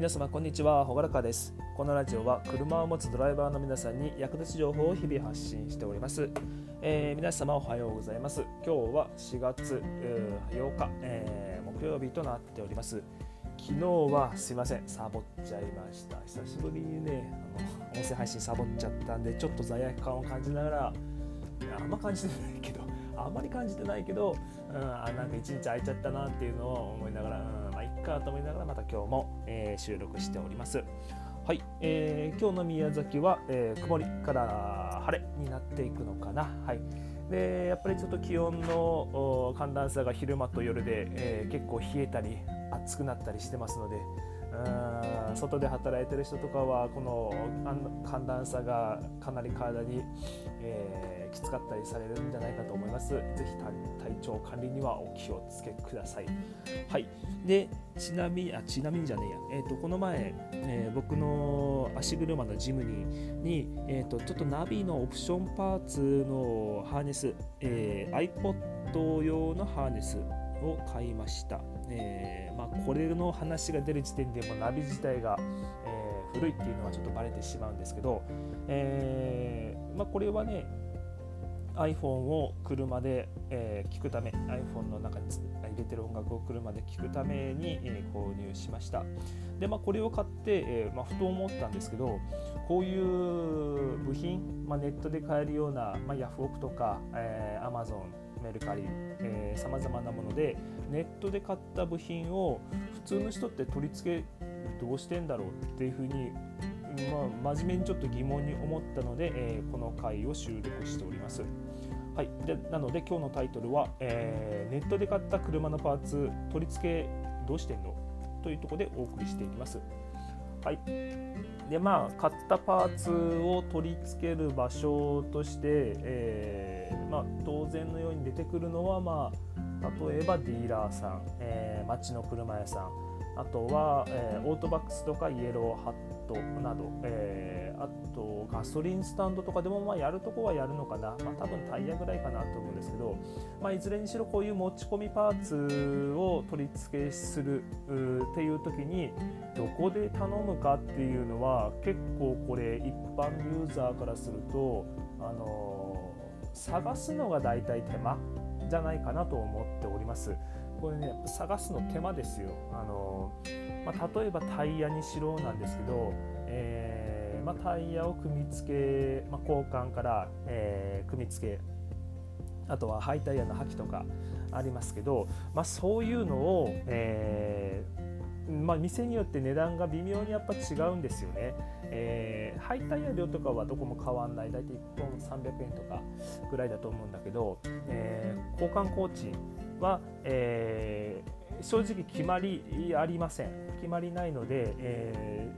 皆様こんにちは。ほがらかです。このラジオは車を持つドライバーの皆さんに役立つ情報を日々発信しております、えー、皆様おはようございます。今日は4月、8日、えー、木曜日となっております。昨日はすいませんサボっちゃいました。久しぶりにねあの音声配信サボっちゃったんでちょっと罪悪感を感じながらあんま感じてないけどあんまり感じてないけど、うん、あなんか一日空いちゃったなっていうのを思いながら、うん。かと思いながらまた今日も、えー、収録しております。はい、えー、今日の宮崎は、えー、曇りから晴れになっていくのかな。はい。でやっぱりちょっと気温の寒暖差が昼間と夜で、えー、結構冷えたり暑くなったりしてますので、うん外で働いてる人とかはこの寒暖差がかなり体に、えー、きつかったりされるんじゃないかと思います。ぜひ体調管理にはお気をつけください。はい。で、ちなみに、あ、ちなみにじゃねえや。え、ー、と、この前、えー、僕の足車のジムに、にえっ、ー、と、ちょっとナビのオプションパーツのハーネス、えー、iPod 用のハーネスを買いました。えーまあ、これの話が出る時点でもナビ自体が、えー、古いっていうのはちょっとバレてしまうんですけど、えーまあ、これはね iPhone を車で、えー、聞くため iPhone の中に入れてる音楽を車で聴くために、えー、購入しました。で、まあ、これを買って、えーまあ、ふと思ったんですけどこういう部品、まあ、ネットで買えるような、まあ、ヤフオクとか、えー、Amazon メルカリさまざ、まなものでネットで買った部品を普通の人って取り付けどうしてんだろうっていうふうに、まあ、真面目にちょっと疑問に思ったので、えー、この回を収録しております。はい、でなので今日のタイトルは、えー、ネットで買った車のパーツ取り付けどうしてんのというとこでお送りしていきます。はい、でまあ買ったパーツを取り付ける場所として、えー、まあ、当然のように出てくるのは、まあ、例えばディーラーさん、えー、町の車屋さんあとは、えー、オートバックスとかイエローハットなど、えー、あとガソリンスタンドとかでもまあやるとこはやるのかな、まあ、多分タイヤぐらいかなと思うんですけど、まあ、いずれにしろこういう持ち込みパーツを取り付けするっていう時にどこで頼むかっていうのは結構これ一般ユーザーからすると、あのー、探すのが大体手間。じゃないかなと思っております。これね探すの手間ですよ。あのまあ、例えばタイヤにしろなんですけど、えー、まあ、タイヤを組み付け、まあ、交換から、えー、組み付けあとはハイタイヤの履きとかありますけど、まあ、そういうのを、えー、まあ、店によって値段が微妙にやっぱ違うんですよね。えー、ハイタイヤ量とかはどこも変わんない。大体1本300円とかぐらいだと思うんだけど、えー、交換工賃は、えー、正直決まりありません。決まりないので、え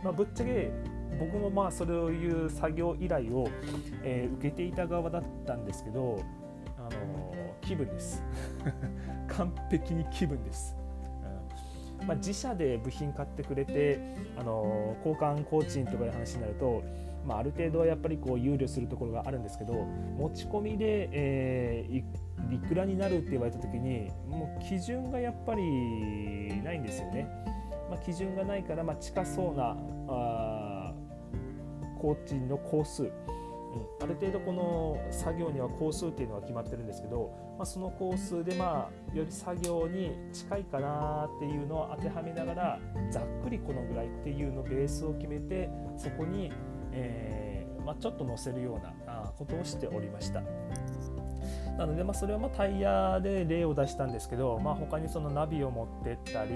ー、まあ、ぶっちゃけ僕もまあそういう作業依頼を、えー、受けていた側だったんですけど、あの気分です。完璧に気分です、まあ、自社で部品買ってくれて、あの交換工賃とかいう話になるとまあ、ある程度はやっぱりこう憂慮するところがあるんですけど持ち込みで、えー、いくらになるって言われた時にもう基準がやっぱりないんですよね。まあ、基準がないから、ま、近そうなあ工賃の工数、ある程度この作業には工数っていうのは決まってるんですけど、まあ、その工数でまあより作業に近いかなっていうのを当てはめながらざっくりこのぐらいっていうのベースを決めてそこに、えーまあ、ちょっと載せるようなことをしておりました。なので、まあ、それはまタイヤで例を出したんですけど、まあ、他にそのナビを持ってったり、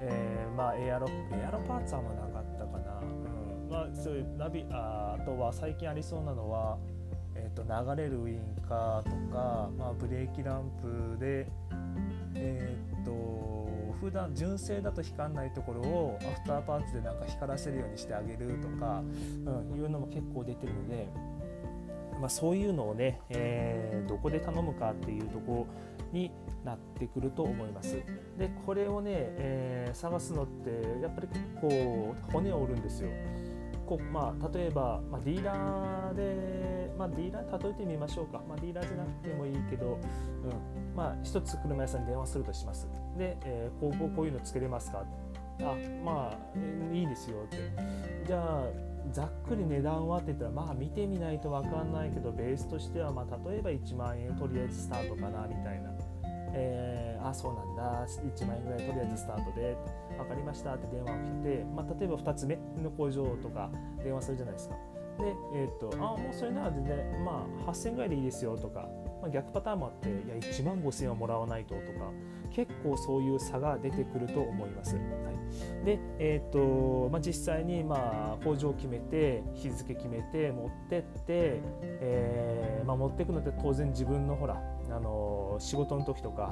えー、まエアロエアロパーツはなかったかな、まあ、そういうナビああとは最近ありそうなのは、えー、と流れるウインカーとか、まあ、ブレーキランプでえっ、ー、と普段純正だと光らないところをアフターパーツでなんか光らせるようにしてあげるとか、うん、いうのも結構出てるので。まあ、そういうのをね、えー、どこで頼むかっていうとこになってくると思います。でこれをね、えー、探すのってやっぱり結構骨を折るんですよ。こうまあ、例えば、まあ、ディーラーで、まあ、ディーラー例えてみましょうか、まあ、ディーラーじゃなくてもいいけど、うん。まあ、一つ車屋さんに電話するとします。で、えー、こうこうこういうのつけれますか？あまあいいですよって。じゃあざっくり値段はって言ったらまあ見てみないと分かんないけどベースとしてはまあ例えば1万円とりあえずスタートかなみたいな、えー、あそうなんだ。1万円ぐらいとりあえずスタートで分かりましたって電話を切って、まあ、例えば2つ目の工場とか電話するじゃないですか。で、えー、っとあもうそれなら全然まあ8000円ぐらいでいいですよとか。まあ、逆パターンもあっていや1万5000円はもらわないととか。結構そういう差が出てくると思います。はい、で、えーとまあ、実際にまあ工場を決めて日付決めて持ってって、えーまあ、持っていくのって当然自分のほらあの仕事の時とか、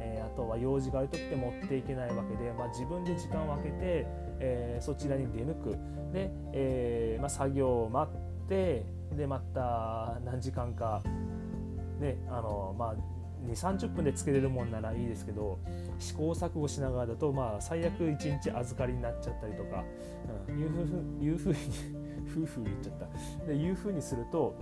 えー、あとは用事がある時って持っていけないわけで、まあ、自分で時間を空けて、えー、そちらに出向くで、えーまあ、作業を待ってでまた何時間かねあのまあ2 3 0分でつけれるもんならいいですけど試行錯誤しながらだとまあ最悪1日預かりになっちゃったりとか、うん、いうふういうふうに 夫婦言っちゃった。でいうふうにすると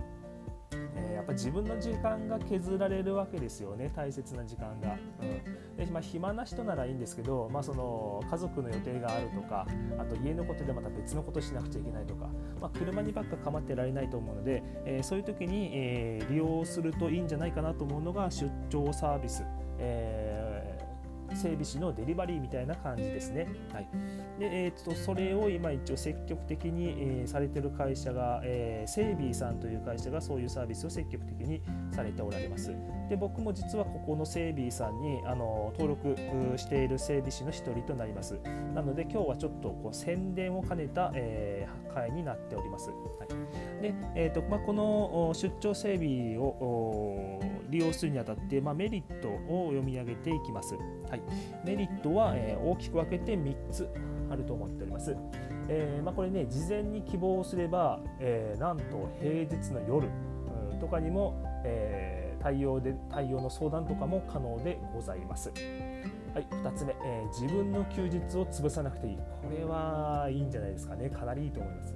えー、やっぱ自分の時間が削られるわけですよね大切な時間が。うんでまあ、暇な人ならいいんですけど、まあ、その家族の予定があるとかあと家のことでまた別のことしなくちゃいけないとか、まあ、車にばっか構ってられないと思うので、えー、そういう時に、えー、利用するといいんじゃないかなと思うのが出張サービス。えー整備士のデリバリーみたいな感じですね。はい、でえー、とそれを今一応積極的に、えー、されてる会社が、えー、セイビーさんという会社がそういうサービスを積極的にされておられます。で僕も実はここのセイビーさんにあの登録している整備士の一人となります。なので今日はちょっとこう宣伝を兼ねた、えー、会になっております。はい、で、えーとまあ、この出張整備を利用するにあたって、まあ、メリットを読み上げていきます。はい、メリットは、え、大きく分けて3つあると思っております。えーまあ、これね、事前に希望すれば、えー、なんと平日の夜、うん、とかにも、えー、対応で対応の相談とかも可能でございます。はい、2つ目、え、自分の休日を潰さなくていい。これはいいんじゃないですかね。かなりいいと思います。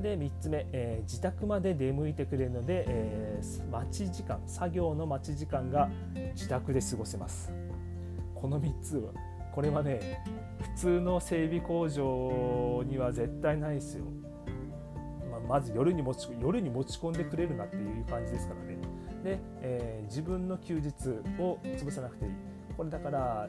で3つ目、え、自宅まで出向いてくれるので、え、待ち時間作業の待ち時間が自宅で過ごせますこの3つはこれはね普通の整備工場には絶対ないですよ、まあ、まず夜に持ち夜に持ち込んでくれるなっていう感じですからね。で、えー、自分の休日を潰さなくていい。これだから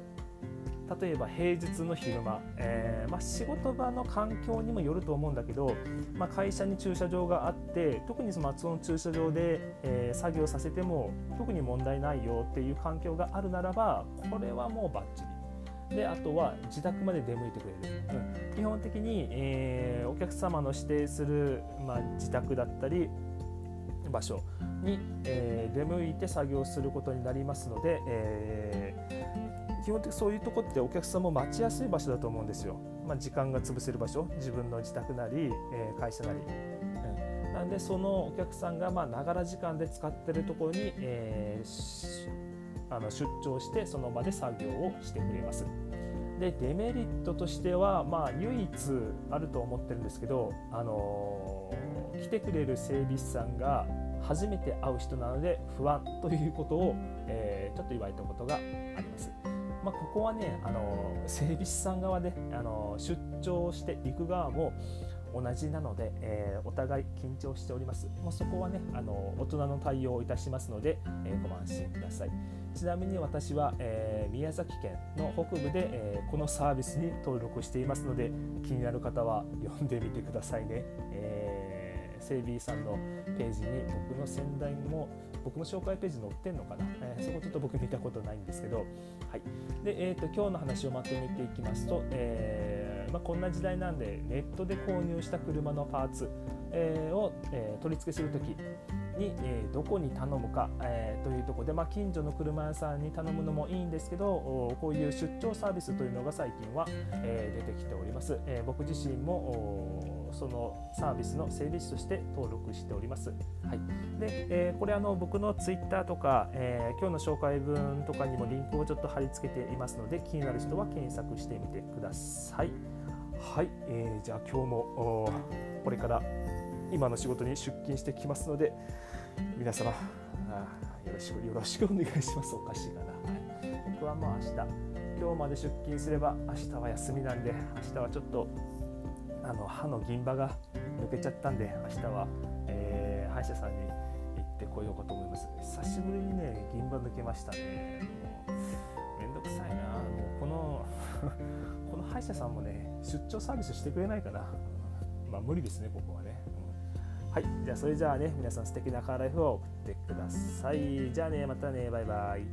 例えば平日の昼間、えー、まあ、仕事場の環境にもよると思うんだけど、まあ、会社に駐車場があって特にそのの駐車場で、えー、作業させても特に問題ないよっていう環境があるならばこれはもうバッチリ。であとは自宅まで出向いてくれる、うん、基本的に、えー、お客様の指定する、まあ、自宅だったり場所に、えー、出向いて作業することになりますので、え基本的そういうとこってお客さんも待ちやすい場所だと思うんですよ。まあ、時間が潰せる場所自分の自宅なり、えー、会社なり。うん、なんでそのお客さんがながら時間で使ってるところに、えー、あの出張してその場で作業をしてくれます。でデメリットとしては、まあ、唯一あると思ってるんですけど、あのー、来てくれる整備士さんが初めて会う人なので不安ということを、えー、ちょっと言われたことがあります。まあ、ここはねあの整備士さん側であの出張していく側も同じなので、えー、お互い緊張しております。もうそこはねあの大人の対応をいたしますので、えー、ご安心ください。ちなみに私は、えー、宮崎県の北部で、えこのサービスに登録していますので気になる方は読んでみてくださいね。えー、整備さんのページに僕の先代も僕の紹介ページ載ってんのかな、えー、そこちょっと僕見たことないんですけど、はい。でえーと、今日の話をまとめていきますと、えーまあ、こんな時代なんでネットで購入した車のパーツ、えー、を、え、取り付けするときに、えー、どこに頼むか、えー、というところで、まあ、近所の車屋さんに頼むのもいいんですけどこういう出張サービスというのが最近は、えー、出てきております、えー、僕自身もそのサービスの整備士として登録しております、はい。でえー、これあの僕のツイッターとか、えー、今日の紹介文とかにもリンクをちょっと貼り付けていますので気になる人は検索してみてください。はい、えー、じゃあ今日もこれから今の仕事に出勤してきますので皆様あよろしくよろしくお願いします。おかしいかな、僕はもう明日今日まで出勤すれば明日は休みなんで明日はちょっとあの歯の銀歯が抜けちゃったんで明日は、えー、歯医者さんに行ってこようかと思います。久しぶりにね銀歯抜けましたね。もうめんどくさいな。もうこのこの歯医者さんもね出張サービスしてくれないかな。まあ無理ですねここはね、はい、じゃあそれじゃあね、皆さん素敵なカーライフを送ってください。じゃあね、またね、バイバイ。